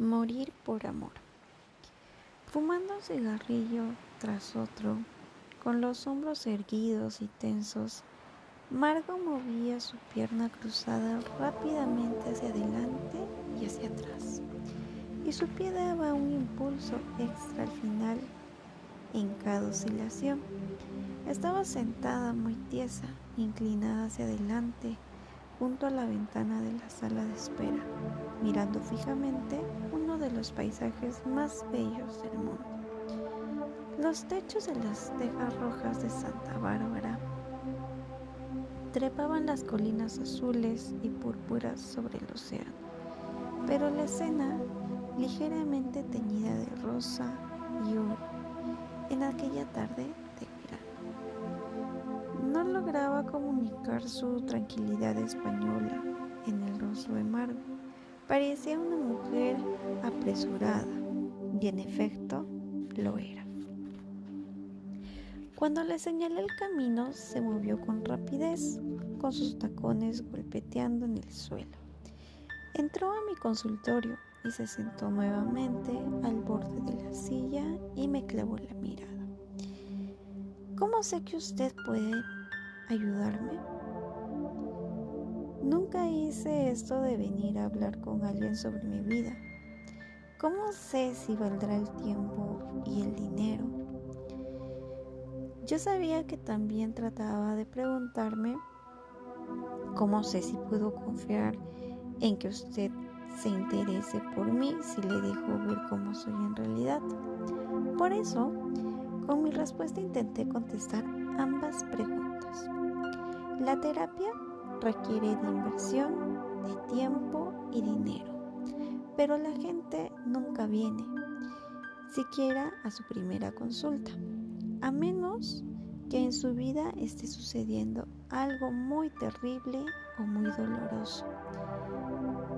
Morir por amor. Fumando un cigarrillo tras otro, con los hombros erguidos y tensos, Margo movía su pierna cruzada rápidamente hacia adelante y hacia atrás, y su pie daba un impulso extra al final en cada oscilación. Estaba sentada muy tiesa, inclinada hacia adelante, junto a la ventana de la sala de espera, mirando fijamente de los paisajes más bellos del mundo. Los techos de las tejas rojas de Santa Bárbara trepaban las colinas azules y púrpuras sobre el océano, pero la escena, ligeramente teñida de rosa y oro, en aquella tarde no lograba comunicar su tranquilidad española en el rostro de Margo. Parecía una mujer apresurada y en efecto lo era. Cuando le señalé el camino, se movió con rapidez, con sus tacones golpeteando en el suelo. Entró a mi consultorio y se sentó nuevamente al borde de la silla y me clavó la mirada. ¿Cómo sé que usted puede ayudarme? Nunca hice esto de venir a hablar con alguien sobre mi vida. ¿Cómo sé si valdrá el tiempo y el dinero? Yo sabía que también trataba de preguntarme cómo sé si puedo confiar en que usted se interese por mí si le dejo ver cómo soy en realidad. Por eso, con mi respuesta intenté contestar ambas preguntas. La terapia requiere de inversión, de tiempo y dinero, pero la gente nunca viene, siquiera a su primera consulta, a menos que en su vida esté sucediendo algo muy terrible o muy doloroso,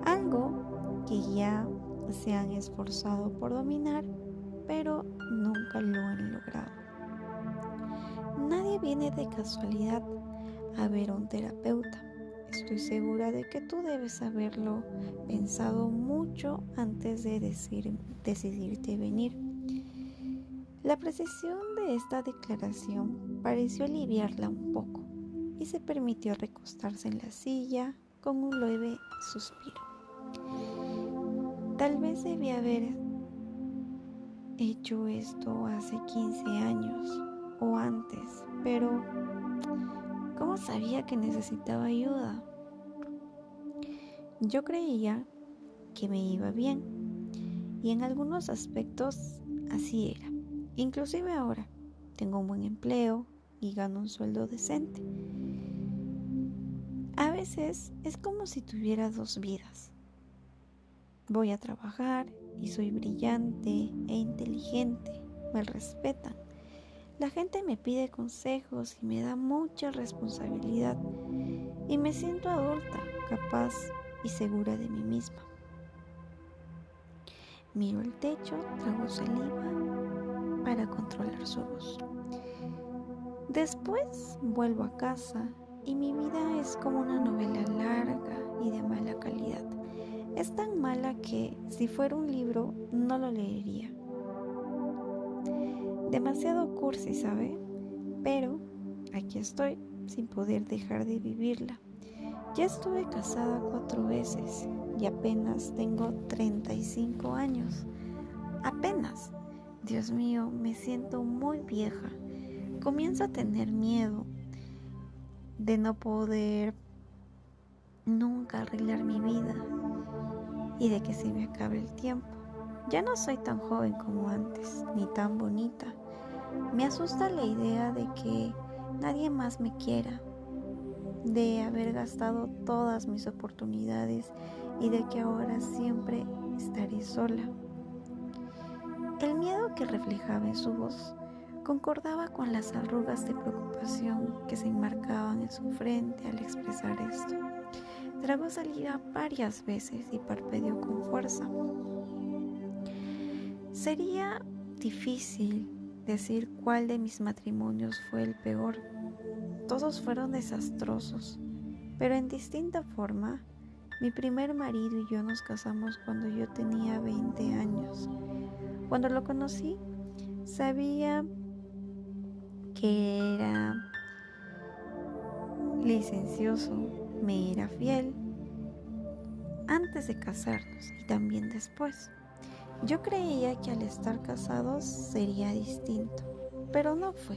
algo que ya se han esforzado por dominar, pero nunca lo han logrado. Nadie viene de casualidad a ver a un terapeuta. Estoy segura de que tú debes haberlo pensado mucho antes de decidirte venir. La precisión de esta declaración pareció aliviarla un poco y se permitió recostarse en la silla con un leve suspiro. Tal vez debía haber hecho esto hace 15 años o antes, pero ¿cómo sabía que necesitaba ayuda? Yo creía que me iba bien y en algunos aspectos así era. Inclusive ahora tengo un buen empleo y gano un sueldo decente. A veces es como si tuviera dos vidas. Voy a trabajar y soy brillante e inteligente, me respetan la gente me pide consejos y me da mucha responsabilidad y me siento adulta, capaz y segura de mí misma. Miro el techo, trago saliva para controlar su voz. Después vuelvo a casa y mi vida es como una novela larga y de mala calidad. Es tan mala que si fuera un libro no lo leería demasiado cursi, ¿sabe? Pero aquí estoy sin poder dejar de vivirla. Ya estuve casada cuatro veces y apenas tengo 35 años. Apenas. Dios mío, me siento muy vieja. Comienzo a tener miedo de no poder nunca arreglar mi vida y de que se me acabe el tiempo. Ya no soy tan joven como antes, ni tan bonita. Me asusta la idea de que nadie más me quiera, de haber gastado todas mis oportunidades y de que ahora siempre estaré sola. El miedo que reflejaba en su voz concordaba con las arrugas de preocupación que se enmarcaban en su frente al expresar esto. Tragó saliva varias veces y parpadeó con fuerza. Sería difícil decir cuál de mis matrimonios fue el peor. Todos fueron desastrosos, pero en distinta forma Mi primer marido y yo nos casamos cuando yo tenía 20 años. Cuando lo conocí, sabía que era licencioso, me era fiel antes de casarnos y también después. Yo creía que al estar casados sería distinto, pero no fue.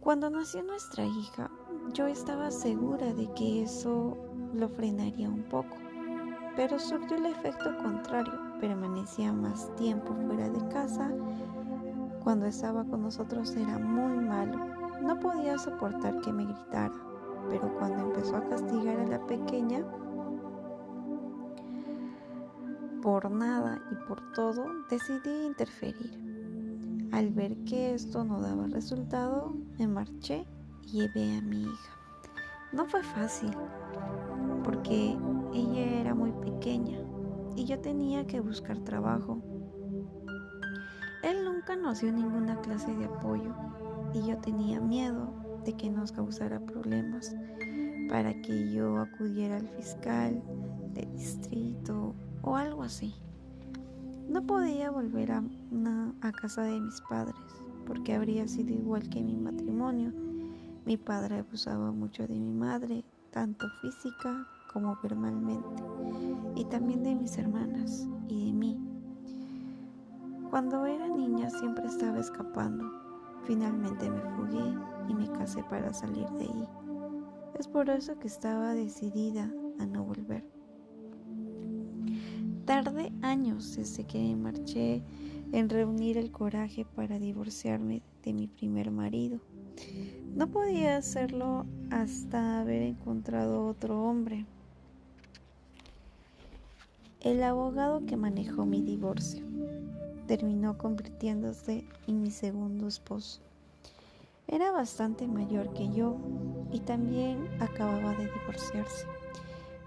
Cuando nació nuestra hija, yo estaba segura de que eso lo frenaría un poco, pero surgió el efecto contrario. Permanecía más tiempo fuera de casa. Cuando estaba con nosotros era muy malo. No podía soportar que me gritara, pero cuando empezó a castigar a la pequeña, por nada y por todo, decidí interferir. Al ver que esto no daba resultado, me marché y llevé a mi hija. No fue fácil, porque ella era muy pequeña y yo tenía que buscar trabajo. Él nunca nos dio ninguna clase de apoyo y yo tenía miedo de que nos causara problemas para que yo acudiera al fiscal de distrito o algo así. No podía volver a, casa de mis padres porque habría sido igual que mi matrimonio. Mi padre abusaba mucho de mi madre, tanto física como verbalmente, y también de mis hermanas y de mí. Cuando era niña siempre estaba escapando. Finalmente me fugué y me casé para salir de ahí. Es por eso que estaba decidida a no volver. Tardé años desde que me marché en reunir el coraje para divorciarme de mi primer marido. No podía hacerlo hasta haber encontrado otro hombre. El abogado que manejó mi divorcio terminó convirtiéndose en mi segundo esposo. Era bastante mayor que yo y también acababa de divorciarse.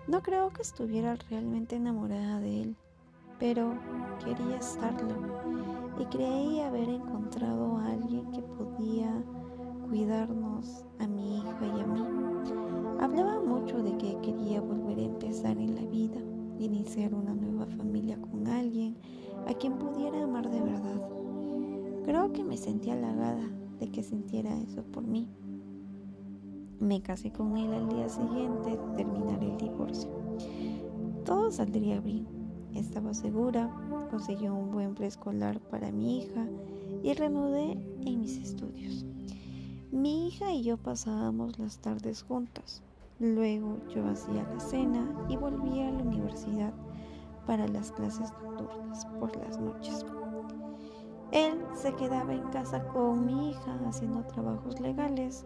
No creo que estuviera realmente enamorada de él, pero quería estarlo y creí haber encontrado a alguien que podía cuidarnos a mi hija y a mí. Hablaba mucho de que quería volver a empezar en la vida, iniciar una nueva familia con alguien a quien pudiera amar de verdad. Creo que me sentía halagada de que sintiera eso por mí. Me casé con él al día siguiente de terminar el divorcio. Todo saldría bien. Estaba segura, conseguí un buen preescolar para mi hija y reanudé en mis estudios. Mi hija y yo pasábamos las tardes juntas. Luego yo hacía la cena y volvía a la universidad para las clases nocturnas por las noches. Él se quedaba en casa con mi hija haciendo trabajos legales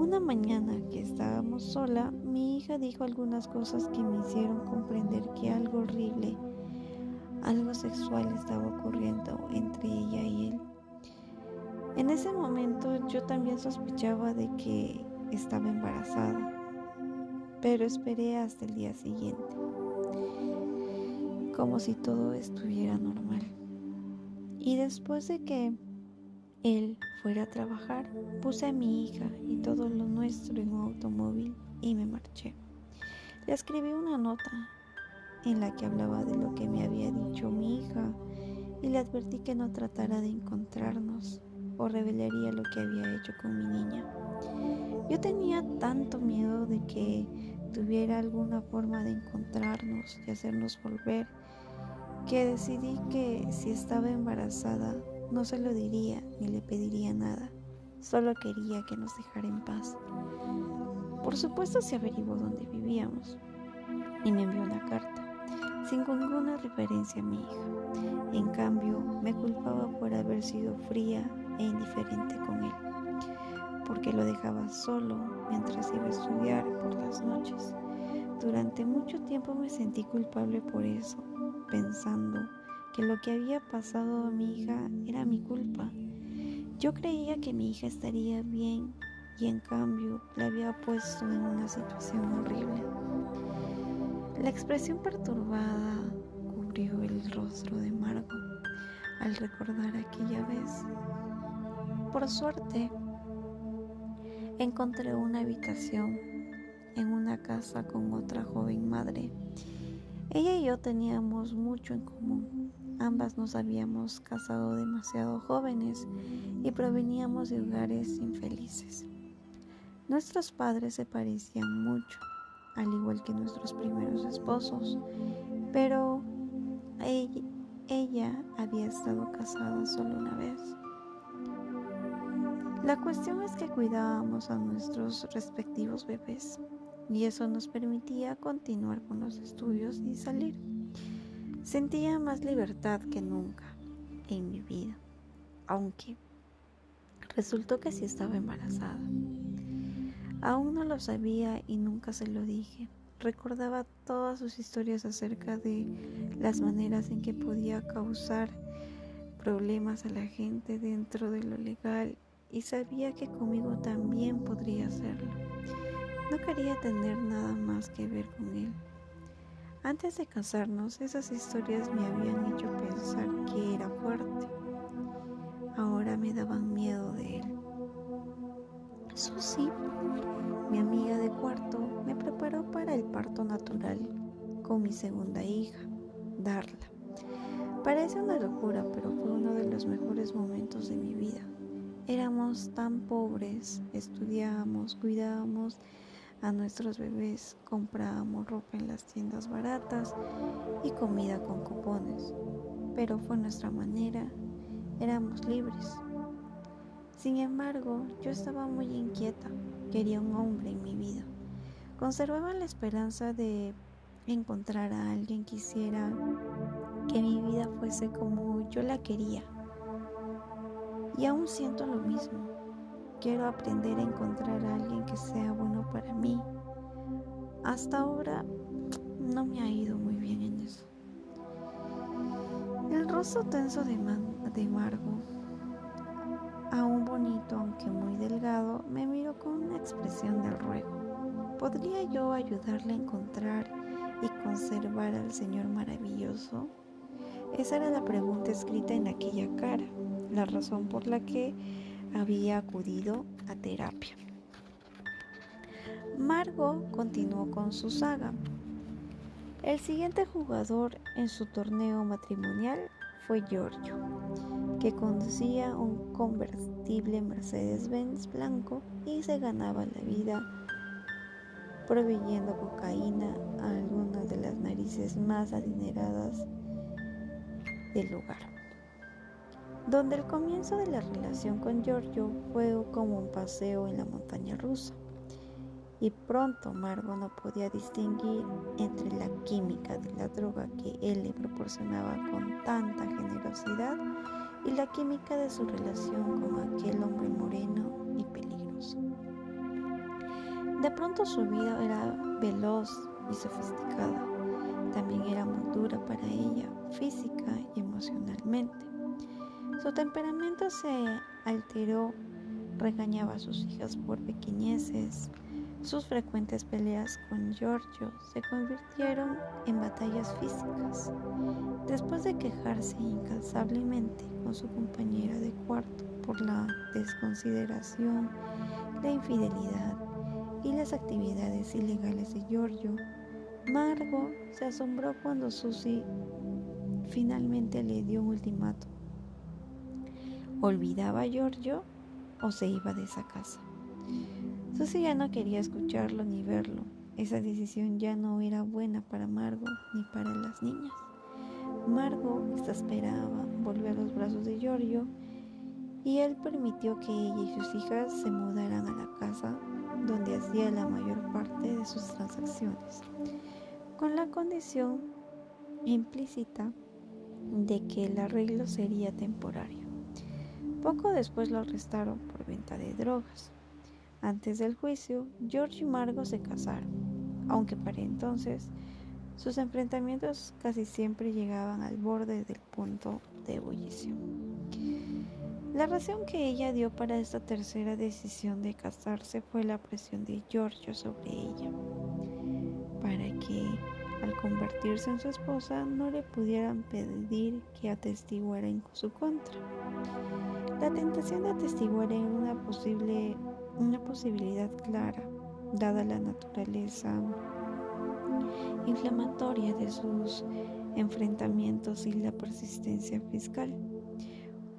una mañana que estábamos sola, mi hija dijo algunas cosas que me hicieron comprender que algo horrible, algo sexual estaba ocurriendo entre ella y él. En ese momento yo también sospechaba de que estaba embarazada, pero esperé hasta el día siguiente, como si todo estuviera normal. Y después de que él fuera a trabajar, puse a mi hija y todo lo nuestro en un automóvil y me marché. Le escribí una nota en la que hablaba de lo que me había dicho mi hija y le advertí que no tratara de encontrarnos o revelaría lo que había hecho con mi niña. Yo tenía tanto miedo de que tuviera alguna forma de encontrarnos y hacernos volver que decidí que si estaba embarazada no se lo diría ni le pediría nada, solo quería que nos dejara en paz. Por supuesto se averiguó dónde vivíamos y me envió una carta, sin ninguna referencia a mi hija. En cambio, me culpaba por haber sido fría e indiferente con él, porque lo dejaba solo mientras iba a estudiar por las noches. Durante mucho tiempo me sentí culpable por eso, pensando que lo que había pasado a mi hija era mi culpa. Yo creía que mi hija estaría bien y en cambio la había puesto en una situación horrible. La expresión perturbada cubrió el rostro de Margo al recordar aquella vez. Por suerte, encontré una habitación en una casa con otra joven madre. Ella y yo teníamos mucho en común. Ambas nos habíamos casado demasiado jóvenes y proveníamos de hogares infelices. Nuestros padres se parecían mucho, al igual que nuestros primeros esposos, pero ella, había estado casada solo una vez. La cuestión es que cuidábamos a nuestros respectivos bebés y eso nos permitía continuar con los estudios y salir. Sentía más libertad que nunca en mi vida, aunque resultó que sí estaba embarazada. Aún no lo sabía y nunca se lo dije. Recordaba todas sus historias acerca de las maneras en que podía causar problemas a la gente dentro de lo legal y sabía que conmigo también podría hacerlo. No quería tener nada más que ver con él. Antes de casarnos, esas historias me habían hecho pensar que era fuerte. Ahora me daban miedo de él. Susi, mi amiga de cuarto, me preparó para el parto natural con mi segunda hija, Darla. Parece una locura, pero fue uno de los mejores momentos de mi vida. Éramos tan pobres, estudiábamos, cuidábamos a nuestros bebés, comprábamos ropa en las tiendas baratas y comida con cupones. Pero fue nuestra manera, éramos libres. Sin embargo, yo estaba muy inquieta, quería un hombre en mi vida. Conservaba la esperanza de encontrar a alguien que hiciera que mi vida fuese como yo la quería. Y aún siento lo mismo. Quiero aprender a encontrar a alguien que sea bueno para mí. Hasta ahora no me ha ido muy bien en eso. El rostro tenso de, de Margo, aún bonito aunque muy delgado, me miró con una expresión de ruego. ¿Podría yo ayudarle a encontrar y conservar al Señor maravilloso? Esa era la pregunta escrita en aquella cara, la razón por la que había acudido a terapia. Margo continuó con su saga. El siguiente jugador en su torneo matrimonial fue Giorgio, que conducía un convertible Mercedes-Benz blanco y se ganaba la vida proveyendo cocaína a algunas de las narices más adineradas del lugar donde el comienzo de la relación con Giorgio fue como un paseo en la montaña rusa. Y pronto Margo no podía distinguir entre la química de la droga que él le proporcionaba con tanta generosidad y la química de su relación con aquel hombre moreno y peligroso. De pronto su vida era veloz y sofisticada. También era muy dura para ella, física y emocionalmente. Su temperamento se alteró, regañaba a sus hijas por pequeñeces. Sus frecuentes peleas con Giorgio se convirtieron en batallas físicas. Después de quejarse incansablemente con su compañera de cuarto por la desconsideración, la infidelidad y las actividades ilegales de Giorgio, Margot se asombró cuando Susie finalmente le dio un ultimato olvidaba a Giorgio o se iba de esa casa. Susie ya no quería escucharlo ni verlo. Esa decisión ya no era buena para Margot ni para las niñas. Margot exasperaba, volvió a los brazos de Giorgio y él permitió que ella y sus hijas se mudaran a la casa donde hacía la mayor parte de sus transacciones, con la condición implícita de que el arreglo sería temporario. Poco después lo arrestaron por venta de drogas. Antes del juicio, George y Margot se casaron, aunque para entonces sus enfrentamientos casi siempre llegaban al borde del punto de ebullición. La razón que ella dio para esta tercera decisión de casarse fue la presión de Giorgio sobre ella, para que al convertirse en su esposa no le pudieran pedir que atestiguara en su contra. La tentación de atestiguar en una, posible, una posibilidad clara dada la naturaleza inflamatoria de sus enfrentamientos y la persistencia fiscal.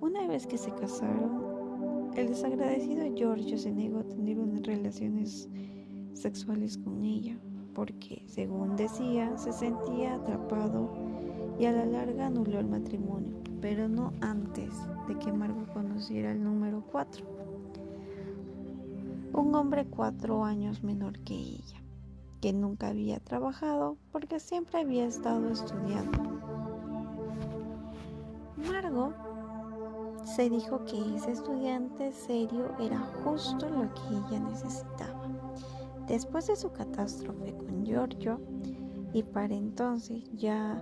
Una vez que se casaron, el desagradecido Giorgio se negó a tener unas relaciones sexuales con ella, porque, según decía, se sentía atrapado y a la larga anuló el matrimonio, pero no antes que Margot conociera el número 4, un hombre cuatro años menor que ella que nunca había trabajado porque siempre había estado estudiando. Margot se dijo que ese estudiante serio era justo lo que ella necesitaba. Después de su catástrofe con Giorgio, y para entonces ya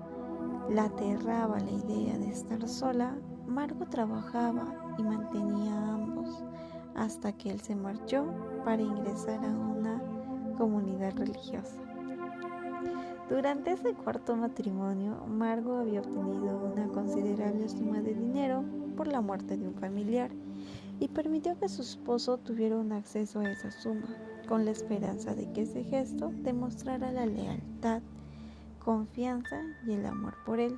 la aterraba la idea de estar sola, Margot trabajaba y mantenía a ambos hasta que él se marchó para ingresar a una comunidad religiosa. Durante ese cuarto matrimonio, Margot había obtenido una considerable suma de dinero por la muerte de un familiar y permitió que su esposo tuviera un acceso a esa suma, con la esperanza de que ese gesto demostrara la lealtad, confianza y el amor por él,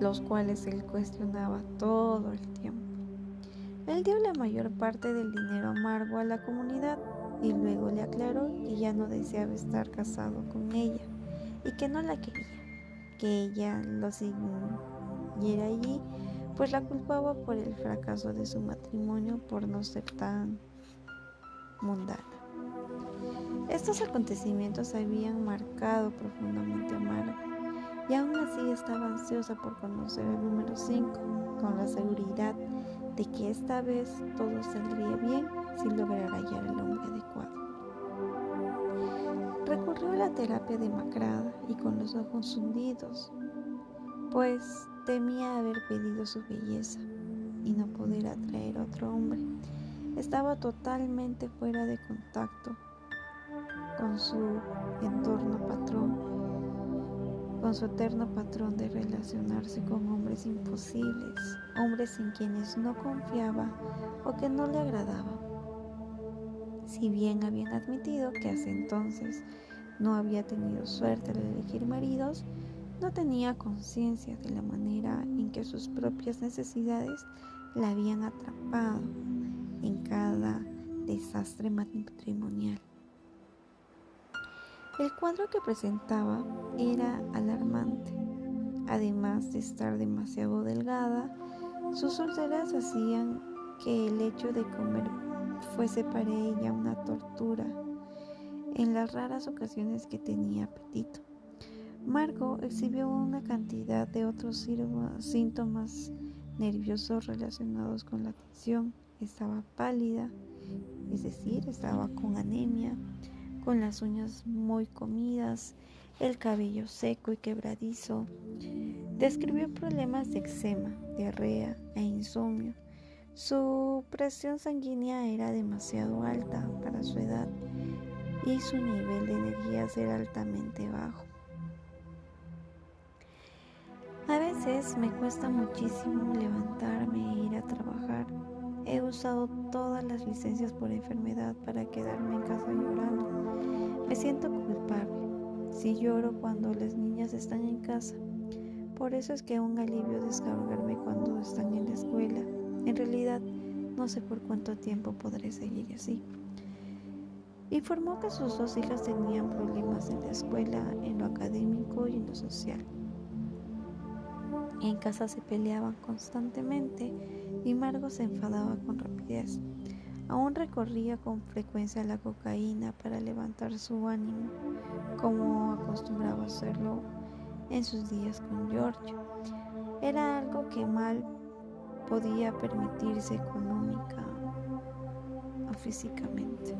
los cuales él cuestionaba todo el tiempo. Él dio la mayor parte del dinero amargo a la comunidad y luego le aclaró que ya no deseaba estar casado con ella y que no la quería, que ella lo siguiera allí, pues la culpaba por el fracaso de su matrimonio por no ser tan mundana. Estos acontecimientos habían marcado profundamente a Margo y aún así estaba ansiosa por conocer el número 5 con la seguridad de que esta vez todo saldría bien si lograra hallar el hombre adecuado. Recurrió a la terapia demacrada y con los ojos hundidos, pues temía haber pedido su belleza y no poder atraer a otro hombre. Estaba totalmente fuera de contacto con su entorno patrón con su eterno patrón de relacionarse con hombres imposibles, hombres en quienes no confiaba o que no le agradaba. Si bien habían admitido que hace entonces no había tenido suerte al elegir maridos, no tenía conciencia de la manera en que sus propias necesidades la habían atrapado en cada desastre matrimonial. El cuadro que presentaba era alarmante. Además de estar demasiado delgada, sus úlceras hacían que el hecho de comer fuese para ella una tortura en las raras ocasiones que tenía apetito. Margot exhibió una cantidad de otros síntomas nerviosos relacionados con la tensión. Estaba pálida, es decir, estaba con anemia, con las uñas muy comidas, el cabello seco y quebradizo. Describió problemas de eczema, diarrea e insomnio. Su presión sanguínea era demasiado alta para su edad y su nivel de energías era altamente bajo. A veces me cuesta muchísimo levantarme e ir a trabajar. He usado todas las licencias por enfermedad para quedarme en casa llorando. Me siento culpable si lloro cuando las niñas están en casa. Por eso es que un alivio descargarme cuando están en la escuela. En realidad, no sé por cuánto tiempo podré seguir así. Informó que sus dos hijas tenían problemas en la escuela, en lo académico y en lo social. En casa se peleaban constantemente y Margo se enfadaba con rapidez. Aún recorría con frecuencia la cocaína para levantar su ánimo, como acostumbraba hacerlo en sus días con Giorgio. Era algo que mal podía permitirse económica o físicamente.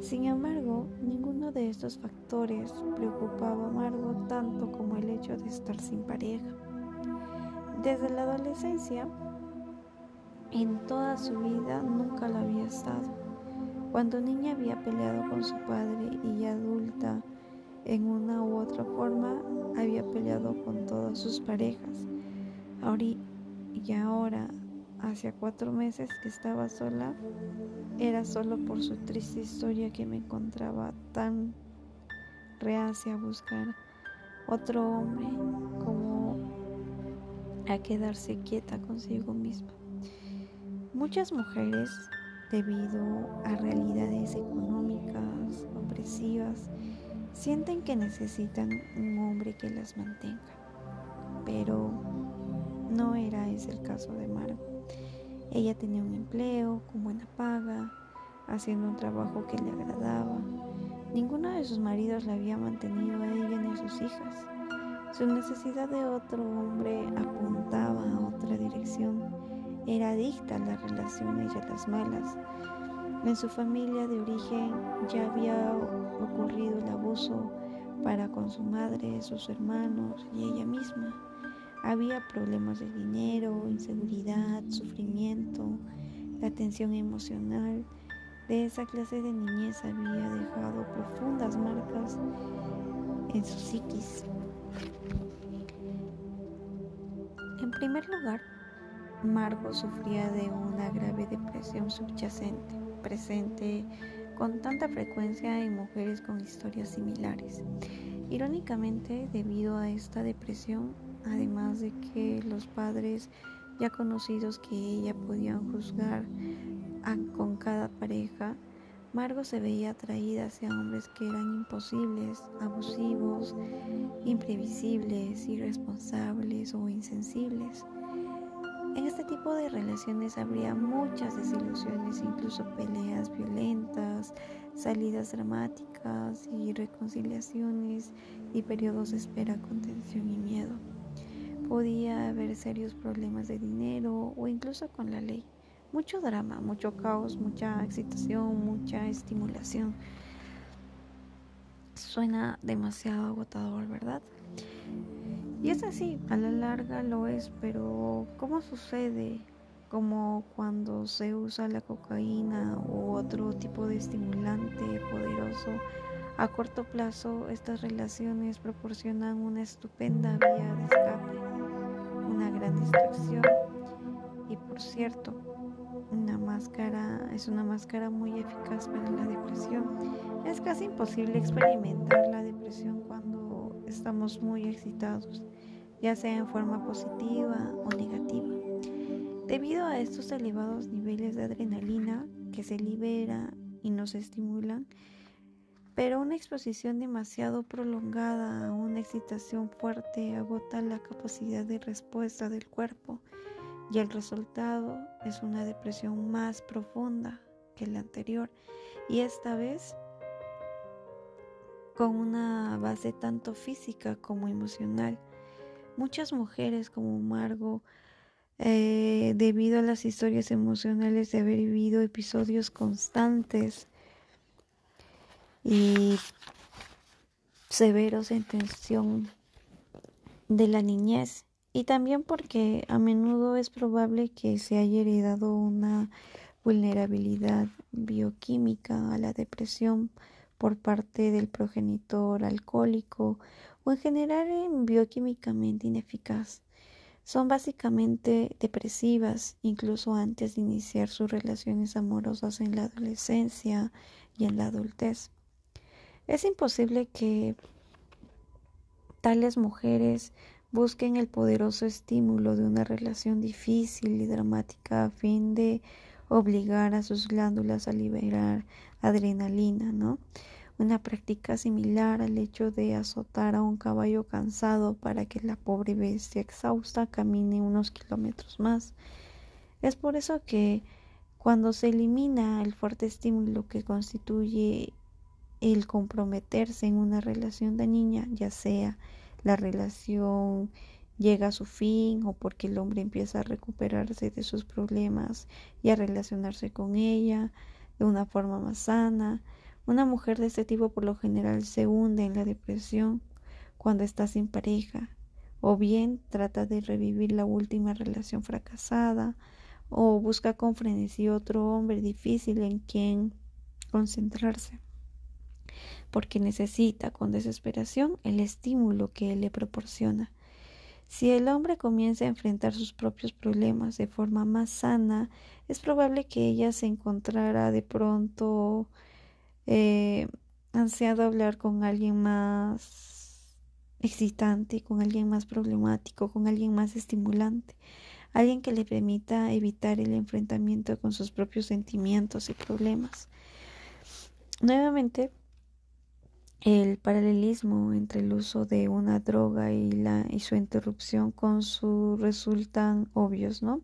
Sin embargo, ninguno de estos factores preocupaba a Margot tanto como el hecho de estar sin pareja. Desde la adolescencia, en toda su vida nunca lo había estado. Cuando niña había peleado con su padre y adulta, en una u otra forma, había peleado con todas sus parejas. y ahora, hacia cuatro meses que estaba sola, era solo por su triste historia que me encontraba tan reacia a buscar otro hombre como a quedarse quieta consigo misma. Muchas mujeres, debido a realidades económicas opresivas, sienten que necesitan un hombre que las mantenga, pero no era ese el caso de Margo. Ella tenía un empleo con buena paga, haciendo un trabajo que le agradaba. Ninguno de sus maridos la había mantenido a ella ni a sus hijas. Su necesidad de otro hombre apuntaba a otra dirección. Era adicta a las relaciones y a las malas. En su familia de origen ya había ocurrido el abuso para con su madre, sus hermanos y ella misma. Había problemas de dinero, inseguridad, sufrimiento, la tensión emocional. De esa clase de niñez había dejado profundas marcas en su psiquis. En primer lugar, Margot sufría de una grave depresión subyacente, presente con tanta frecuencia en mujeres con historias similares. Irónicamente, debido a esta depresión, además de que los padres ya conocidos que ella podían juzgar con cada pareja, Margot se veía atraída hacia hombres que eran imposibles, abusivos, imprevisibles, irresponsables o insensibles. En este tipo de relaciones habría muchas desilusiones, incluso peleas violentas, salidas dramáticas y reconciliaciones y periodos de espera con tensión y miedo. Podía haber serios problemas de dinero o incluso con la ley mucho drama, mucho caos, mucha excitación, mucha estimulación. Suena demasiado agotador, ¿verdad? Y es así, a la larga lo es, pero ¿cómo sucede? Como cuando se usa la cocaína u otro tipo de estimulante poderoso, a corto plazo estas relaciones proporcionan una estupenda vía de escape, una gran distracción y por cierto, una máscara es una máscara muy eficaz para la depresión. Es casi imposible experimentar la depresión cuando estamos muy excitados, ya sea en forma positiva o negativa. Debido a estos elevados niveles de adrenalina que se libera y nos estimulan, pero una exposición demasiado prolongada a una excitación fuerte agota la capacidad de respuesta del cuerpo y el resultado es una depresión más profunda que la anterior y esta vez con una base tanto física como emocional. Muchas mujeres como Margo, eh, debido a las historias emocionales de haber vivido episodios constantes y severos en tensión de la niñez, y también porque a menudo es probable que se haya heredado una vulnerabilidad bioquímica a la depresión por parte del progenitor alcohólico o en general bioquímicamente ineficaz. Son básicamente depresivas incluso antes de iniciar sus relaciones amorosas en la adolescencia y en la adultez. Es imposible que tales mujeres Busquen el poderoso estímulo de una relación difícil y dramática a fin de obligar a sus glándulas a liberar adrenalina, ¿no? Una práctica similar al hecho de azotar a un caballo cansado para que la pobre bestia exhausta camine unos kilómetros más. Es por eso que cuando se elimina el fuerte estímulo que constituye el comprometerse en una relación de niña, ya sea la relación llega a su fin o porque el hombre empieza a recuperarse de sus problemas y a relacionarse con ella de una forma más sana. Una mujer de este tipo por lo general se hunde en la depresión cuando está sin pareja o bien trata de revivir la última relación fracasada o busca con frenesí otro hombre difícil en quien concentrarse porque necesita con desesperación el estímulo que él le proporciona. Si el hombre comienza a enfrentar sus propios problemas de forma más sana, es probable que ella se encontrara de pronto eh, ansiado hablar con alguien más excitante, con alguien más problemático, con alguien más estimulante, alguien que le permita evitar el enfrentamiento con sus propios sentimientos y problemas. Nuevamente, el paralelismo entre el uso de una droga y, la, y su interrupción con su resultan obvios, ¿no?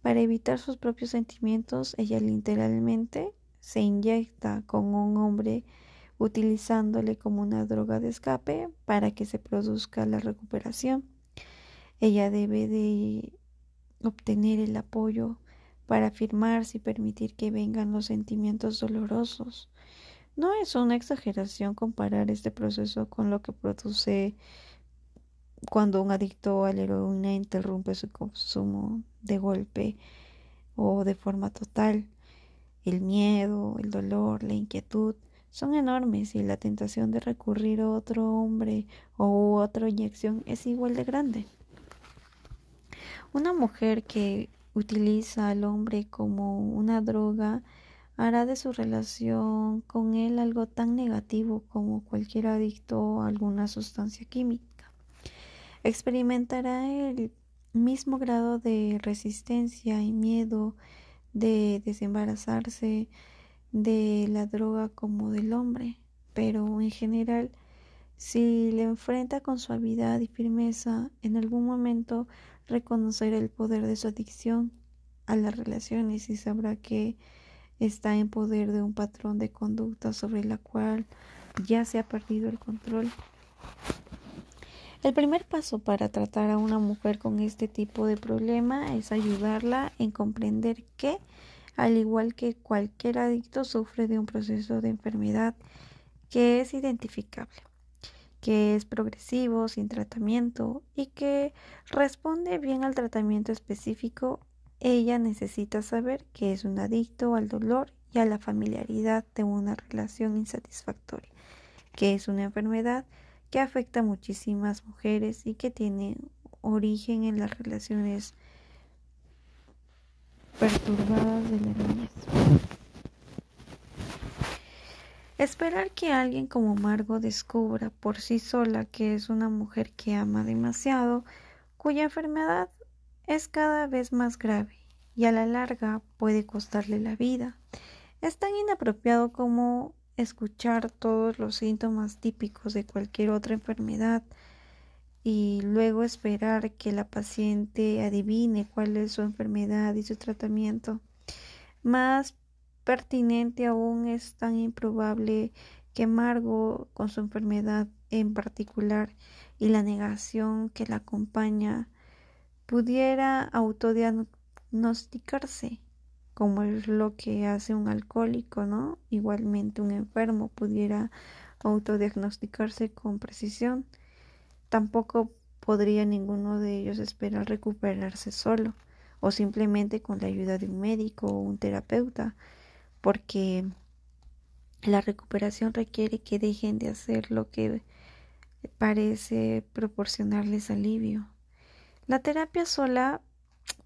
Para evitar sus propios sentimientos, ella literalmente se inyecta con un hombre utilizándole como una droga de escape para que se produzca la recuperación. Ella debe de obtener el apoyo para afirmarse y permitir que vengan los sentimientos dolorosos. No es una exageración comparar este proceso con lo que produce cuando un adicto a la heroína interrumpe su consumo de golpe o de forma total. El miedo, el dolor, la inquietud son enormes y la tentación de recurrir a otro hombre o otra inyección es igual de grande. Una mujer que utiliza al hombre como una droga hará de su relación con él algo tan negativo como cualquier adicto a alguna sustancia química. Experimentará el mismo grado de resistencia y miedo de desembarazarse de la droga como del hombre, pero en general, si le enfrenta con suavidad y firmeza, en algún momento reconocerá el poder de su adicción a las relaciones y sabrá que está en poder de un patrón de conducta sobre la cual ya se ha perdido el control. El primer paso para tratar a una mujer con este tipo de problema es ayudarla en comprender que, al igual que cualquier adicto, sufre de un proceso de enfermedad que es identificable, que es progresivo, sin tratamiento y que responde bien al tratamiento específico. Ella necesita saber que es un adicto al dolor y a la familiaridad de una relación insatisfactoria, que es una enfermedad que afecta a muchísimas mujeres y que tiene origen en las relaciones perturbadas de la niñez. Esperar que alguien como Margot descubra por sí sola que es una mujer que ama demasiado, cuya enfermedad es cada vez más grave y a la larga puede costarle la vida. Es tan inapropiado como escuchar todos los síntomas típicos de cualquier otra enfermedad y luego esperar que la paciente adivine cuál es su enfermedad y su tratamiento. Más pertinente aún es tan improbable que Margo, con su enfermedad en particular y la negación que la acompaña, pudiera autodiagnosticarse, como es lo que hace un alcohólico, ¿no? Igualmente un enfermo pudiera autodiagnosticarse con precisión. Tampoco podría ninguno de ellos esperar recuperarse solo o simplemente con la ayuda de un médico o un terapeuta, porque la recuperación requiere que dejen de hacer lo que parece proporcionarles alivio. La terapia sola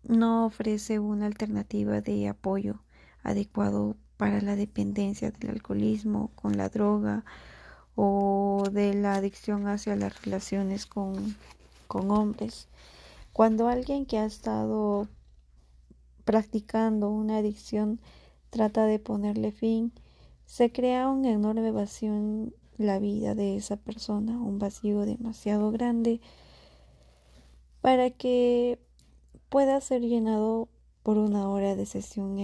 no ofrece una alternativa de apoyo adecuado para la dependencia del alcoholismo con la droga o de la adicción hacia las relaciones con, con hombres. Cuando alguien que ha estado practicando una adicción trata de ponerle fin, se crea un enorme vacío en la vida de esa persona, un vacío demasiado grande para que pueda ser llenado por una hora de sesión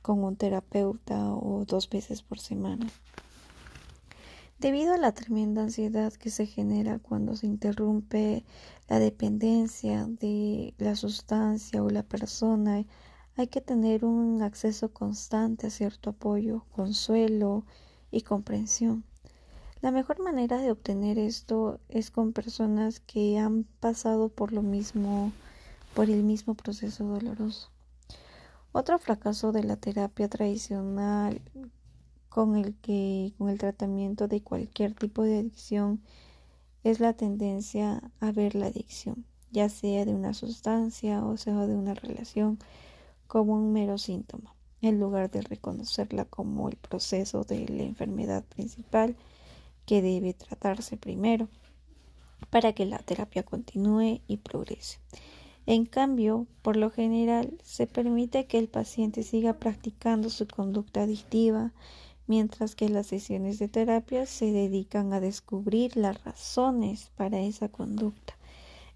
con un terapeuta o dos veces por semana. Debido a la tremenda ansiedad que se genera cuando se interrumpe la dependencia de la sustancia o la persona, hay que tener un acceso constante a cierto apoyo, consuelo y comprensión. La mejor manera de obtener esto es con personas que han pasado por lo mismo, por el mismo proceso doloroso. Otro fracaso de la terapia tradicional con el que con el tratamiento de cualquier tipo de adicción es la tendencia a ver la adicción, ya sea de una sustancia o sea de una relación, como un mero síntoma, en lugar de reconocerla como el proceso de la enfermedad principal que debe tratarse primero para que la terapia continúe y progrese. En cambio, por lo general, se permite que el paciente siga practicando su conducta adictiva, mientras que las sesiones de terapia se dedican a descubrir las razones para esa conducta.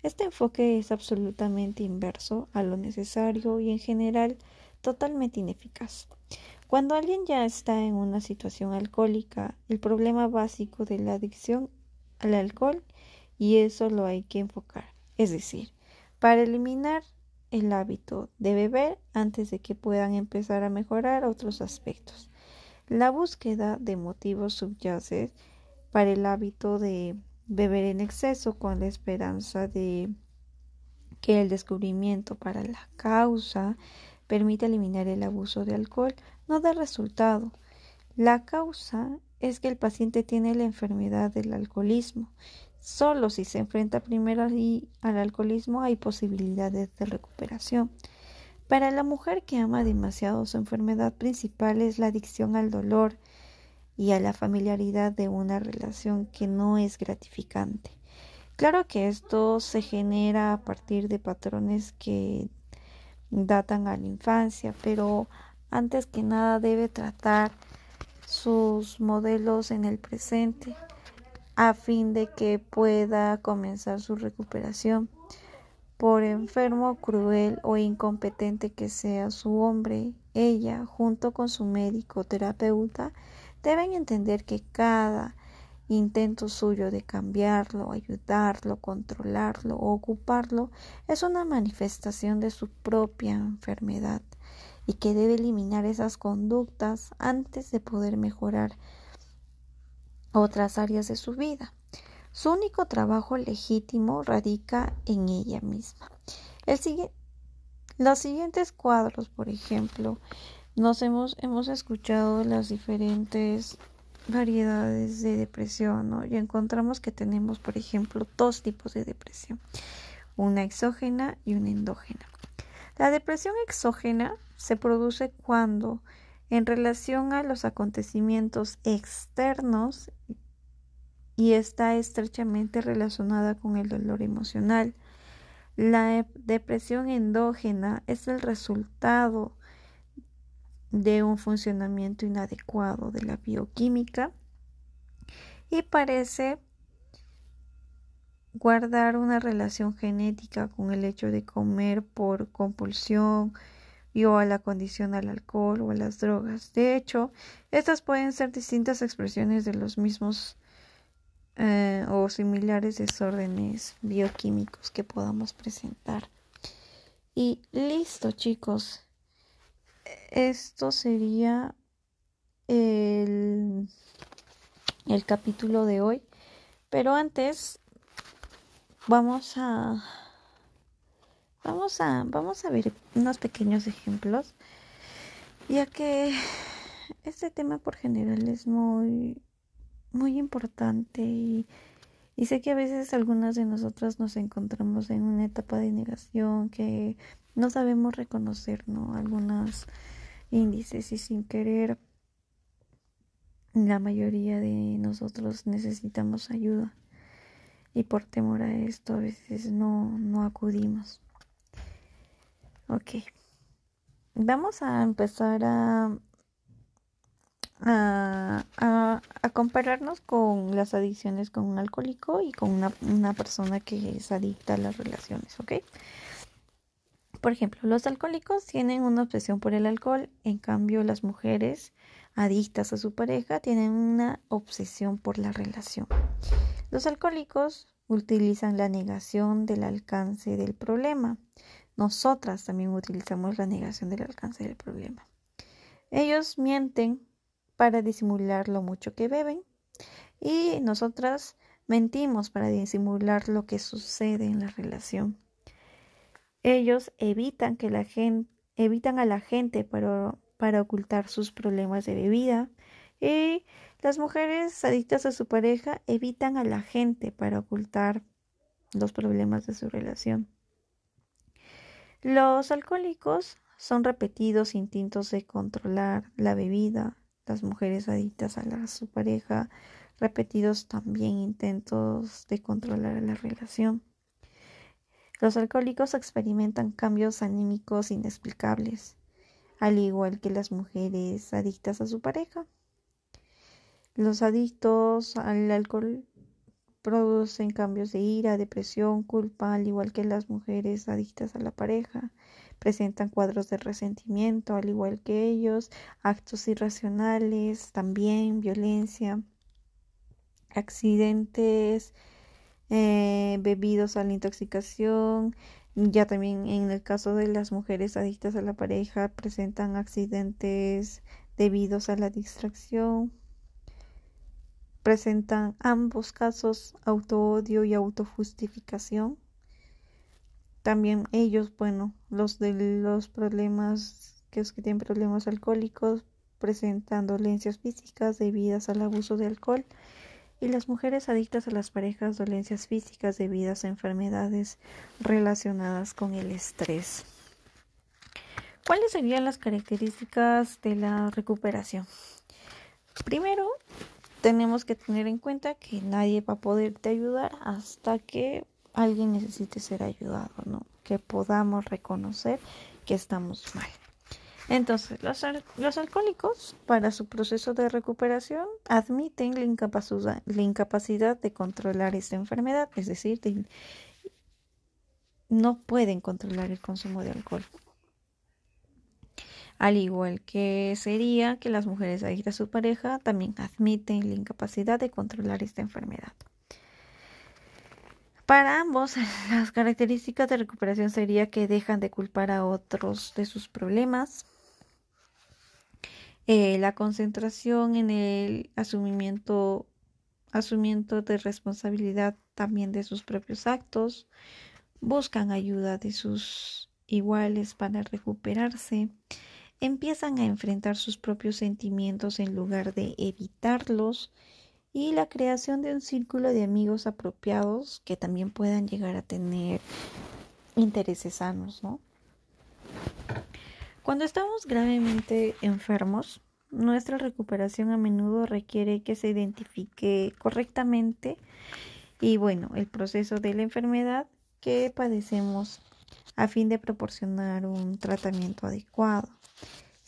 Este enfoque es absolutamente inverso a lo necesario y en general totalmente ineficaz. Cuando alguien ya está en una situación alcohólica, el problema básico de la adicción al alcohol y eso lo hay que enfocar. Es decir, para eliminar el hábito de beber antes de que puedan empezar a mejorar otros aspectos. La búsqueda de motivos subyace para el hábito de beber en exceso con la esperanza de que el descubrimiento para la causa permita eliminar el abuso de alcohol no da resultado. La causa es que el paciente tiene la enfermedad del alcoholismo Solo si se enfrenta primero al alcoholismo hay posibilidades de recuperación. Para la mujer que ama demasiado su enfermedad principal es la adicción al dolor y a la familiaridad de una relación que no es gratificante. Claro que esto se genera a partir de patrones que datan a la infancia, pero antes que nada debe tratar sus modelos en el presente a fin de que pueda comenzar su recuperación. Por enfermo, cruel o incompetente que sea su hombre, ella, junto con su médico terapeuta, deben entender que cada intento suyo de cambiarlo, ayudarlo, controlarlo o ocuparlo es una manifestación de su propia enfermedad y que debe eliminar esas conductas antes de poder mejorar otras áreas de su vida. Su único trabajo legítimo radica en ella misma. los siguientes cuadros, por ejemplo, nos hemos, hemos escuchado las diferentes variedades de depresión y encontramos que tenemos, por ejemplo, dos tipos de depresión, una exógena y una endógena. La depresión exógena se produce cuando en relación a los acontecimientos externos y está estrechamente relacionada con el dolor emocional. La depresión endógena es el resultado de un funcionamiento inadecuado de la bioquímica y parece guardar una relación genética con el hecho de comer por compulsión, o a la condición al alcohol o a las drogas. De hecho, estas pueden ser distintas expresiones de los mismos eh, o similares desórdenes bioquímicos que podamos presentar. Y listo, chicos. Esto sería el, el capítulo de hoy. Pero antes vamos a Vamos a, vamos a ver unos pequeños ejemplos, ya que este tema por general es muy, muy importante y, sé que a veces algunas de nosotras nos encontramos en una etapa de negación que no sabemos reconocer, ¿no? Algunos índices y sin querer la mayoría de nosotros necesitamos ayuda y por temor a esto a veces no, no acudimos. Ok. Vamos a empezar a, a, compararnos con las adicciones con un alcohólico y con una, una persona que es adicta a las relaciones, ¿ok? Por ejemplo, los alcohólicos tienen una obsesión por el alcohol, en cambio las mujeres adictas a su pareja tienen una obsesión por la relación. Los alcohólicos utilizan la negación del alcance del problema. Nosotras también utilizamos la negación del alcance del problema. Ellos mienten para disimular lo mucho que beben y nosotras mentimos para disimular lo que sucede en la relación. Ellos evitan que la gente evitan a la gente para, para ocultar sus problemas de bebida Y las mujeres adictas a su pareja evitan a la gente para ocultar los problemas de su relación. Los alcohólicos son repetidos instintos de controlar la bebida, las mujeres adictas a, su pareja, repetidos también intentos de controlar la relación. Los alcohólicos experimentan cambios anímicos inexplicables, al igual que las mujeres adictas a su pareja. Los adictos al alcohol producen cambios de ira, depresión, culpa, al igual que las mujeres adictas a la pareja. Presentan cuadros de resentimiento, al igual que ellos, actos irracionales, también violencia, accidentes eh, bebidos a la intoxicación. Ya también en el caso de las mujeres adictas a la pareja presentan accidentes debidos a la distracción, presentan ambos casos autoodio y autojustificación. También ellos, bueno, los de los problemas, que es que tienen problemas alcohólicos, presentan dolencias físicas debidas al abuso de alcohol y las mujeres adictas a las parejas dolencias físicas debidas a enfermedades relacionadas con el estrés. ¿Cuáles serían las características de la recuperación? Primero, tenemos que tener en cuenta que nadie va a poderte ayudar hasta que alguien necesite ser ayudado, ¿no? Que podamos reconocer que estamos mal. Entonces, los, alcohólicos, para su proceso de recuperación, admiten la incapacidad, la incapacidad de controlar esta enfermedad, es decir, no pueden controlar el consumo de alcohol al igual que sería que las mujeres adictas a su pareja también admiten la incapacidad de controlar esta enfermedad. Para ambos, las características de recuperación sería que dejan de culpar a otros de sus problemas, eh, la concentración en el asumimiento, asumimiento de responsabilidad también de sus propios actos, buscan ayuda de sus iguales para recuperarse, empiezan a enfrentar sus propios sentimientos en lugar de evitarlos y la creación de un círculo de amigos apropiados que también puedan llegar a tener intereses sanos, ¿no? Cuando estamos gravemente enfermos, nuestra recuperación a menudo requiere que se identifique correctamente y bueno, el proceso de la enfermedad que padecemos a fin de proporcionar un tratamiento adecuado.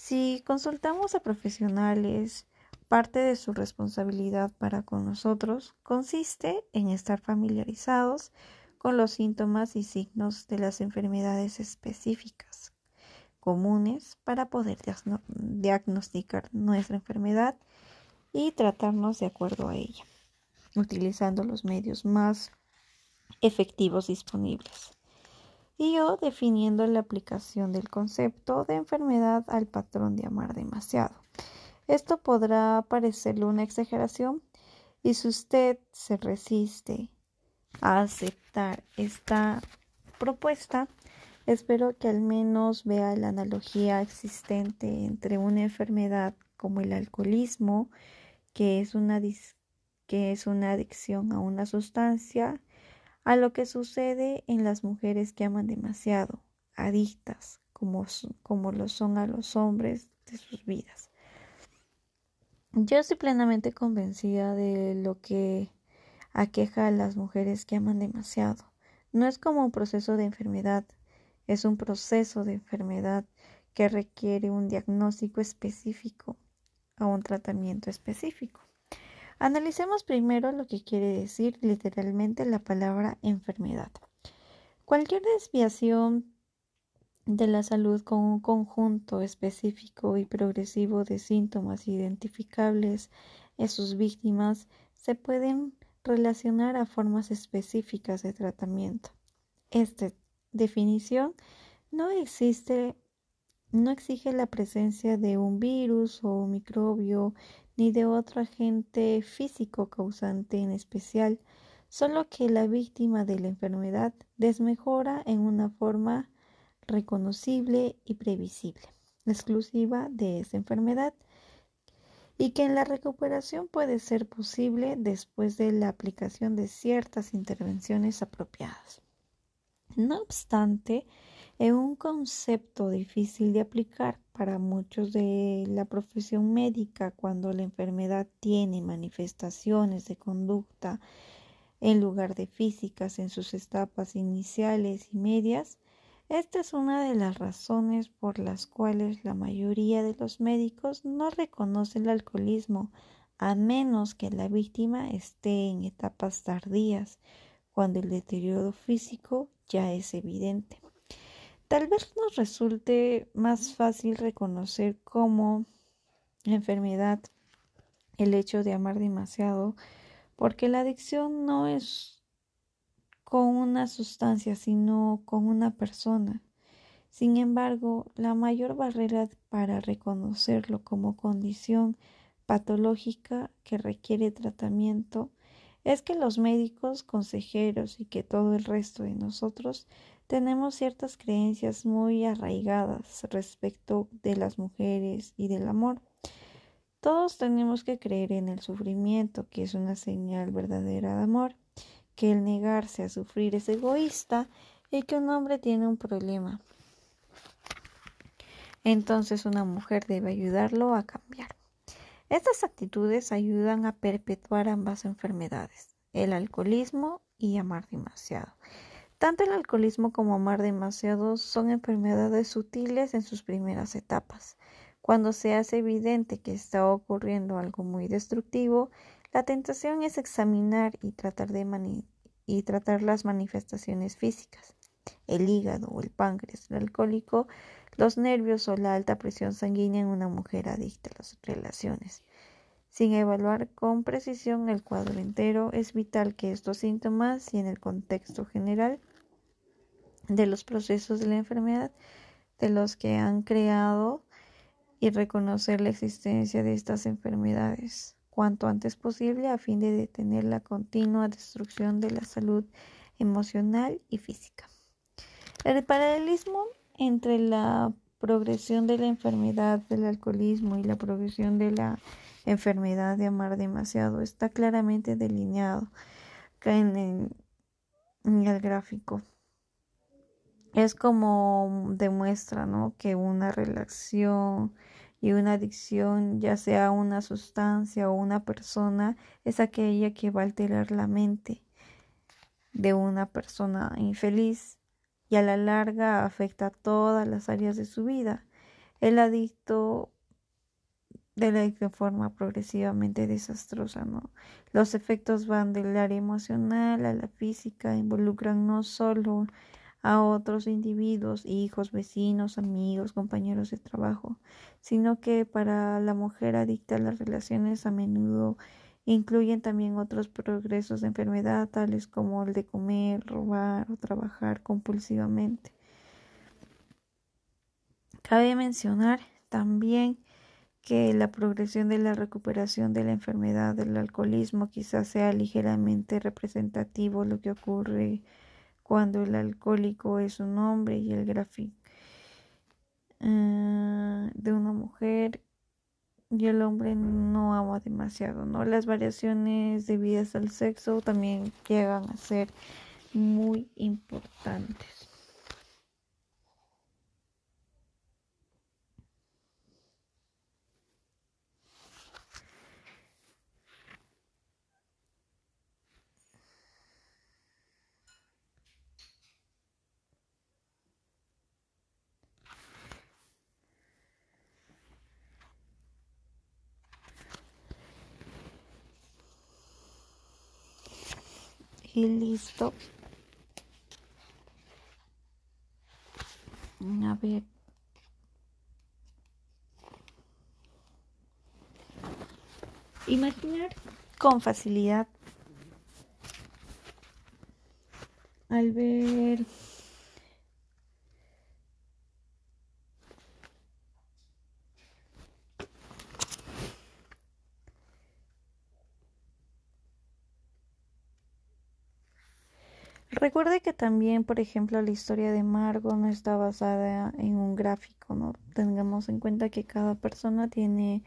Si consultamos a profesionales, parte de su responsabilidad para con nosotros consiste en estar familiarizados con los síntomas y signos de las enfermedades específicas comunes para poder diagnosticar nuestra enfermedad y tratarnos de acuerdo a ella, utilizando los medios más efectivos disponibles y yo definiendo la aplicación del concepto de enfermedad al patrón de amar demasiado. Esto podrá parecerle una exageración y si usted se resiste a aceptar esta propuesta, espero que al menos vea la analogía existente entre una enfermedad como el alcoholismo, que es una, que es una adicción a una sustancia, a lo que sucede en las mujeres que aman demasiado, adictas, como, como lo son a los hombres de sus vidas. Yo estoy plenamente convencida de lo que aqueja a las mujeres que aman demasiado. No es como un proceso de enfermedad, es un proceso de enfermedad que requiere un diagnóstico específico a un tratamiento específico. Analicemos primero lo que quiere decir literalmente la palabra enfermedad. Cualquier desviación de la salud con un conjunto específico y progresivo de síntomas identificables en sus víctimas se pueden relacionar a formas específicas de tratamiento. Esta definición no existe no exige la presencia de un virus o un microbio ni de otro agente físico causante en especial, solo que la víctima de la enfermedad desmejora en una forma reconocible y previsible, exclusiva de esa enfermedad, y que en la recuperación puede ser posible después de la aplicación de ciertas intervenciones apropiadas. No obstante, es un concepto difícil de aplicar para muchos de la profesión médica cuando la enfermedad tiene manifestaciones de conducta en lugar de físicas en sus etapas iniciales y medias. Esta es una de las razones por las cuales la mayoría de los médicos no reconocen el alcoholismo a menos que la víctima esté en etapas tardías, cuando el deterioro físico ya es evidente. Tal vez nos resulte más fácil reconocer como enfermedad el hecho de amar demasiado, porque la adicción no es con una sustancia, sino con una persona. Sin embargo, la mayor barrera para reconocerlo como condición patológica que requiere tratamiento es que los médicos, consejeros y que todo el resto de nosotros tenemos ciertas creencias muy arraigadas respecto de las mujeres y del amor. Todos tenemos que creer en el sufrimiento, que es una señal verdadera de amor, que el negarse a sufrir es egoísta y que un hombre tiene un problema. Entonces una mujer debe ayudarlo a cambiar. Estas actitudes ayudan a perpetuar ambas enfermedades, el alcoholismo y amar demasiado. Tanto el alcoholismo como amar demasiado son enfermedades sutiles en sus primeras etapas. Cuando se hace evidente que está ocurriendo algo muy destructivo, la tentación es examinar y tratar, de y tratar las manifestaciones físicas. El hígado o el páncreas, el alcohólico, los nervios o la alta presión sanguínea en una mujer adicta a las relaciones. Sin evaluar con precisión el cuadro entero, es vital que estos síntomas y en el contexto general de los procesos de la enfermedad, de los que han creado y reconocer la existencia de estas enfermedades cuanto antes posible a fin de detener la continua destrucción de la salud emocional y física. El paralelismo entre la progresión de la enfermedad del alcoholismo y la progresión de la enfermedad de amar demasiado está claramente delineado en el, en el gráfico es como demuestra, ¿no? Que una relación y una adicción, ya sea una sustancia o una persona, es aquella que va a alterar la mente de una persona infeliz y a la larga afecta todas las áreas de su vida. El adicto de la forma progresivamente desastrosa, ¿no? Los efectos van del área emocional a la física, involucran no solo a otros individuos, hijos, vecinos, amigos, compañeros de trabajo, sino que para la mujer adicta las relaciones a menudo incluyen también otros progresos de enfermedad, tales como el de comer, robar o trabajar compulsivamente. Cabe mencionar también que la progresión de la recuperación de la enfermedad del alcoholismo quizás sea ligeramente representativo lo que ocurre cuando el alcohólico es un hombre y el gráfico eh, de una mujer y el hombre no ama demasiado, ¿no? Las variaciones debidas al sexo también llegan a ser muy importantes. Listo. A ver. Imaginar con facilidad al ver Recuerde que también, por ejemplo, la historia de Margot no está basada en un gráfico, ¿no? Tengamos en cuenta que cada persona tiene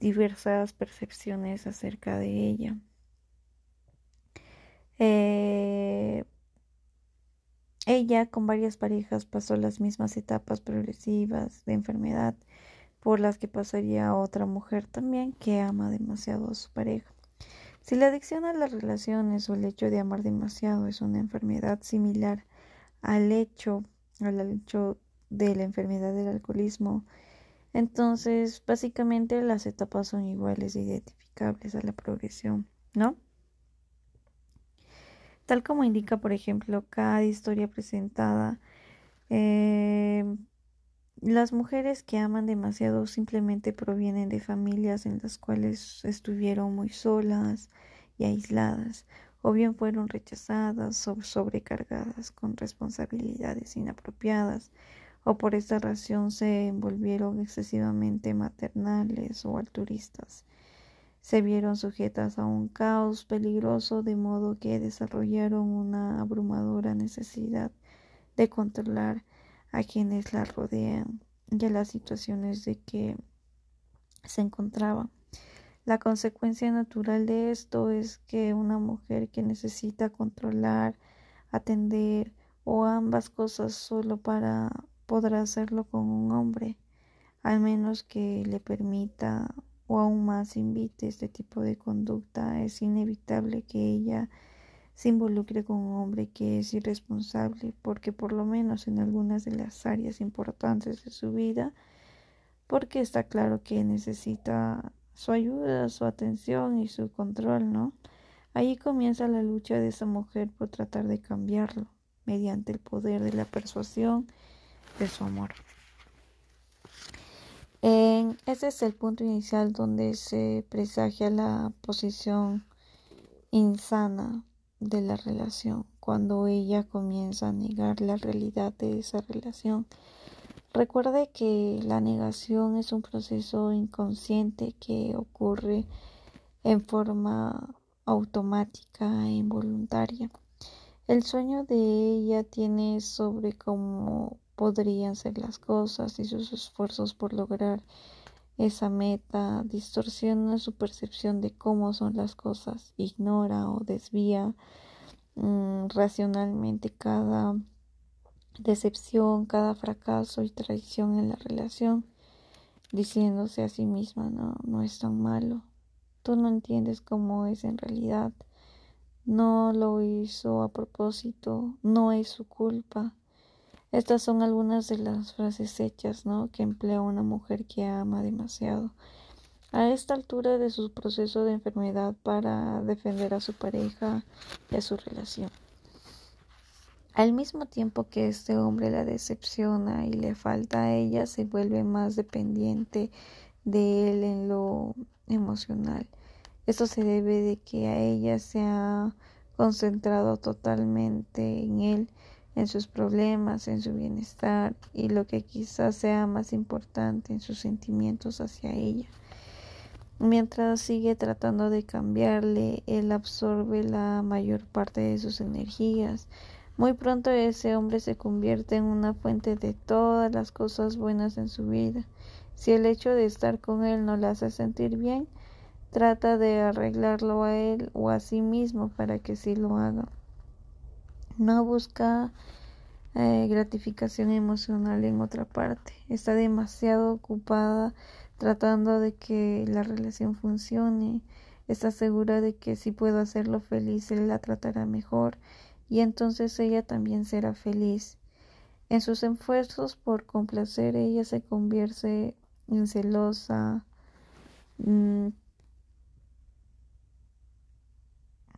diversas percepciones acerca de ella. Eh, ella con varias parejas pasó las mismas etapas progresivas de enfermedad por las que pasaría otra mujer también que ama demasiado a su pareja. Si la adicción a las relaciones o el hecho de amar demasiado es una enfermedad similar al hecho, al hecho de la enfermedad del alcoholismo, entonces básicamente las etapas son iguales e identificables a la progresión, ¿no? Tal como indica, por ejemplo, cada historia presentada, eh, las mujeres que aman demasiado simplemente provienen de familias en las cuales estuvieron muy solas y aisladas, o bien fueron rechazadas o sobrecargadas con responsabilidades inapropiadas, o por esta razón se envolvieron excesivamente maternales o alturistas. Se vieron sujetas a un caos peligroso de modo que desarrollaron una abrumadora necesidad de controlar a quienes la rodean y a las situaciones de que se encontraba. La consecuencia natural de esto es que una mujer que necesita controlar, atender o ambas cosas solo para podrá hacerlo con un hombre, al menos que le permita o aún más invite este tipo de conducta, es inevitable que ella se involucre con un hombre que es irresponsable, porque por lo menos en algunas de las áreas importantes de su vida, porque está claro que necesita su ayuda, su atención y su control, ¿no? Allí comienza la lucha de esa mujer por tratar de cambiarlo mediante el poder de la persuasión de su amor. Ese es el punto inicial donde se presagia la posición insana de la relación, cuando ella comienza a negar la realidad de esa relación. Recuerde que la negación es un proceso inconsciente que ocurre en forma automática e involuntaria. El sueño de ella tiene sobre cómo podrían ser las cosas y sus esfuerzos por lograr esa meta distorsiona su percepción de cómo son las cosas, ignora o desvía mm, racionalmente cada decepción, cada fracaso y traición en la relación, diciéndose a sí misma, no, no es tan malo, tú no entiendes cómo es en realidad, no lo hizo a propósito, no es su culpa, estas son algunas de las frases hechas, ¿no? Que emplea una mujer que ama demasiado. A esta altura de su proceso de enfermedad para defender a su pareja y a su relación. Al mismo tiempo que este hombre la decepciona y le falta a ella, se vuelve más dependiente de él en lo emocional. Esto se debe de que a ella se ha concentrado totalmente en él en sus problemas, en su bienestar y lo que quizás sea más importante en sus sentimientos hacia ella. Mientras sigue tratando de cambiarle, él absorbe la mayor parte de sus energías. Muy pronto ese hombre se convierte en una fuente de todas las cosas buenas en su vida. Si el hecho de estar con él no la hace sentir bien, trata de arreglarlo a él o a sí mismo para que sí lo haga no busca eh, gratificación emocional en otra parte. Está demasiado ocupada tratando de que la relación funcione. Está segura de que si puedo hacerlo feliz, él la tratará mejor y entonces ella también será feliz. En sus esfuerzos por complacer, ella se convierte en celosa, mm,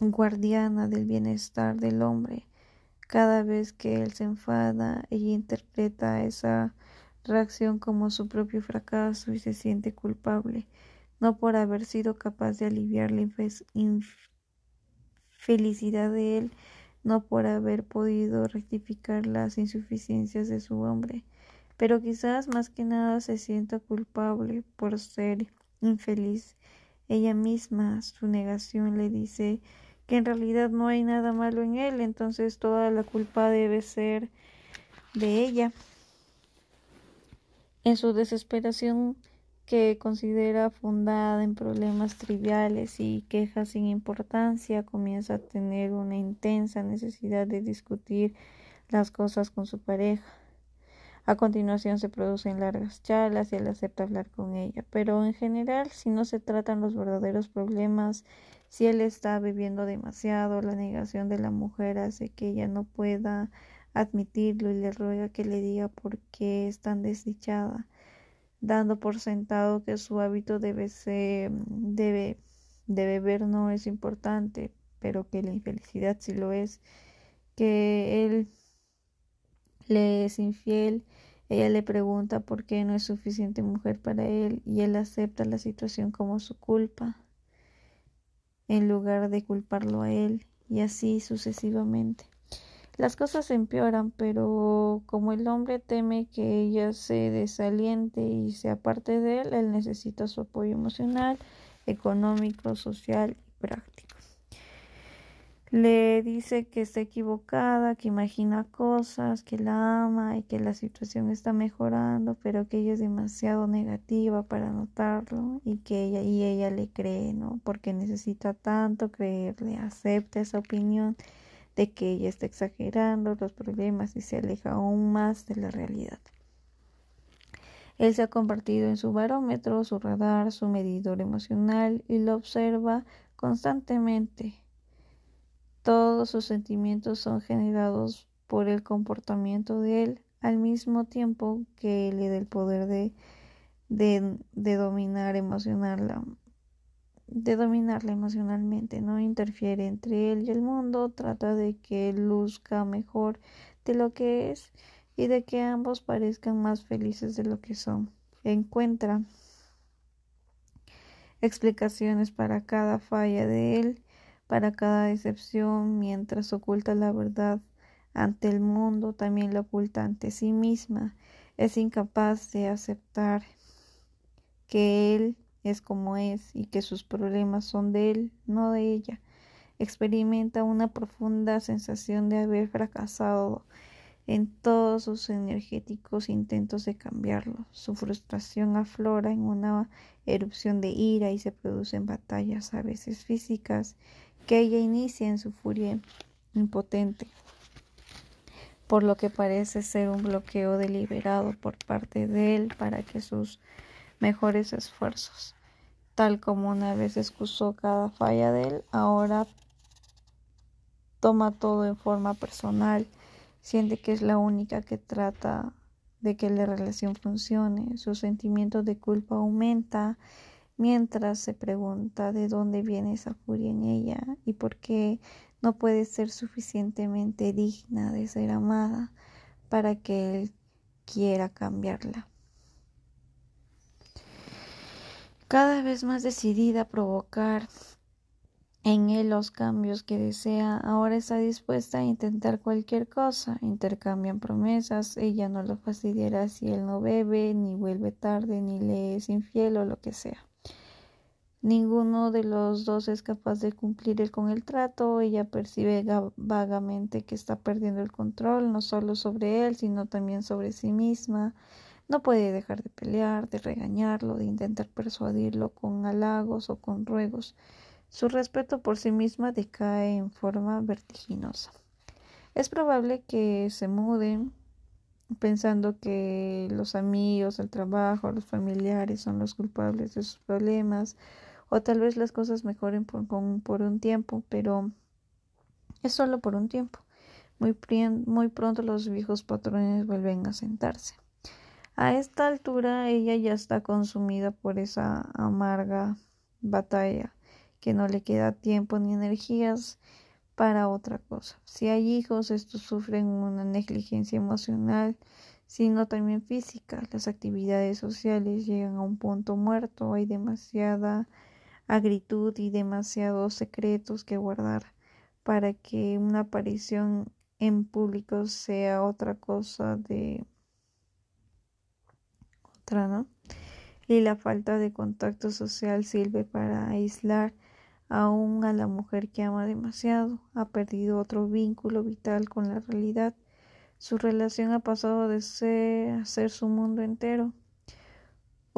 guardiana del bienestar del hombre. Cada vez que él se enfada, ella interpreta esa reacción como su propio fracaso y se siente culpable, no por haber sido capaz de aliviar la infelicidad de él, no por haber podido rectificar las insuficiencias de su hombre, pero quizás más que nada se sienta culpable por ser infeliz. Ella misma, su negación le dice que en realidad no hay nada malo en él, entonces toda la culpa debe ser de ella. En su desesperación que considera fundada en problemas triviales y quejas sin importancia, comienza a tener una intensa necesidad de discutir las cosas con su pareja. A continuación se producen largas charlas y él acepta hablar con ella, pero en general si no se tratan los verdaderos problemas, si él está viviendo demasiado, la negación de la mujer hace que ella no pueda admitirlo y le ruega que le diga por qué es tan desdichada, dando por sentado que su hábito debe ser, debe, de beber no es importante, pero que la infelicidad sí lo es, que él le es infiel. Ella le pregunta por qué no es suficiente mujer para él y él acepta la situación como su culpa en lugar de culparlo a él y así sucesivamente. Las cosas empeoran, pero como el hombre teme que ella se desaliente y se aparte de él, él necesita su apoyo emocional, económico, social y práctico. Le dice que está equivocada, que imagina cosas, que la ama y que la situación está mejorando, pero que ella es demasiado negativa para notarlo y que ella y ella le cree, ¿no? Porque necesita tanto creerle, acepta esa opinión de que ella está exagerando los problemas y se aleja aún más de la realidad. Él se ha convertido en su barómetro, su radar, su medidor emocional y lo observa constantemente. Todos sus sentimientos son generados por el comportamiento de él, al mismo tiempo que le da el poder de, de, de dominar emocional, de dominarla emocionalmente, no interfiere entre él y el mundo, trata de que luzca mejor de lo que es y de que ambos parezcan más felices de lo que son. Encuentra explicaciones para cada falla de él, para cada decepción, mientras oculta la verdad ante el mundo, también la oculta ante sí misma. Es incapaz de aceptar que él es como es y que sus problemas son de él, no de ella. Experimenta una profunda sensación de haber fracasado en todos sus energéticos intentos de cambiarlo. Su frustración aflora en una erupción de ira y se producen batallas a veces físicas que ella inicia en su furia impotente, por lo que parece ser un bloqueo deliberado por parte de él para que sus mejores esfuerzos. Tal como una vez excusó cada falla de él, ahora toma todo en forma personal, siente que es la única que trata de que la relación funcione, su sentimiento de culpa aumenta mientras se pregunta de dónde viene esa furia en ella y por qué no puede ser suficientemente digna de ser amada para que él quiera cambiarla. cada vez más decidida a provocar en él los cambios que desea, ahora está dispuesta a intentar cualquier cosa. Intercambian promesas, ella no lo fastidiará si él no bebe, ni vuelve tarde, ni le es infiel o lo que sea. Ninguno de los dos es capaz de cumplir con el trato, ella percibe vagamente que está perdiendo el control, no solo sobre él, sino también sobre sí misma. No puede dejar de pelear, de regañarlo, de intentar persuadirlo con halagos o con ruegos. Su respeto por sí misma decae en forma vertiginosa. Es probable que se muden pensando que los amigos, el trabajo, los familiares son los culpables de sus problemas, o tal vez las cosas mejoren por, un tiempo, pero es solo por un tiempo. Muy, muy pronto los viejos patrones vuelven a sentarse. A esta altura ella ya está consumida por esa amarga batalla que no le queda tiempo ni energías para otra cosa. Si hay hijos, estos sufren una negligencia emocional, sino también física. Las actividades sociales llegan a un punto muerto, hay demasiada agritud y demasiados secretos que guardar para que una aparición en público sea otra cosa de y la falta de contacto social sirve para aislar aún a la mujer que ama demasiado, ha perdido otro vínculo vital con la realidad. Su relación ha pasado de ser, a ser su mundo entero.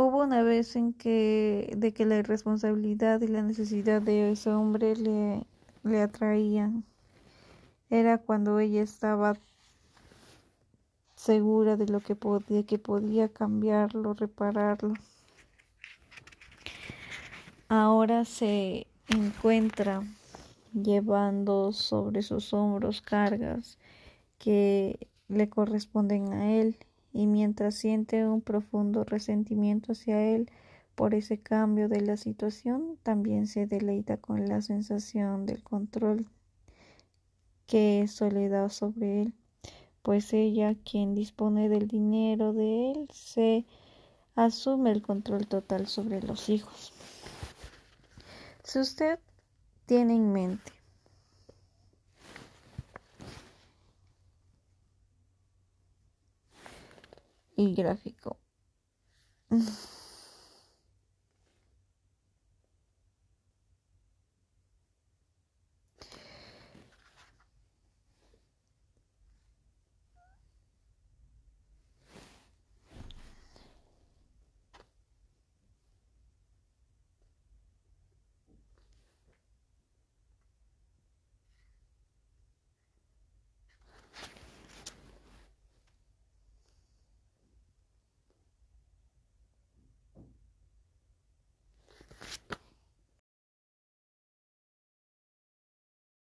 Hubo una vez en que de que la irresponsabilidad y la necesidad de ese hombre le, le atraían. Era cuando ella estaba segura de lo que podía, que podía cambiarlo, repararlo. Ahora se encuentra llevando sobre sus hombros cargas que le corresponden a él y mientras siente un profundo resentimiento hacia él por ese cambio de la situación, también se deleita con la sensación del control que eso le da sobre él, pues ella, quien dispone del dinero de él, se asume el control total sobre los hijos. Si usted tiene en mente y gráfico.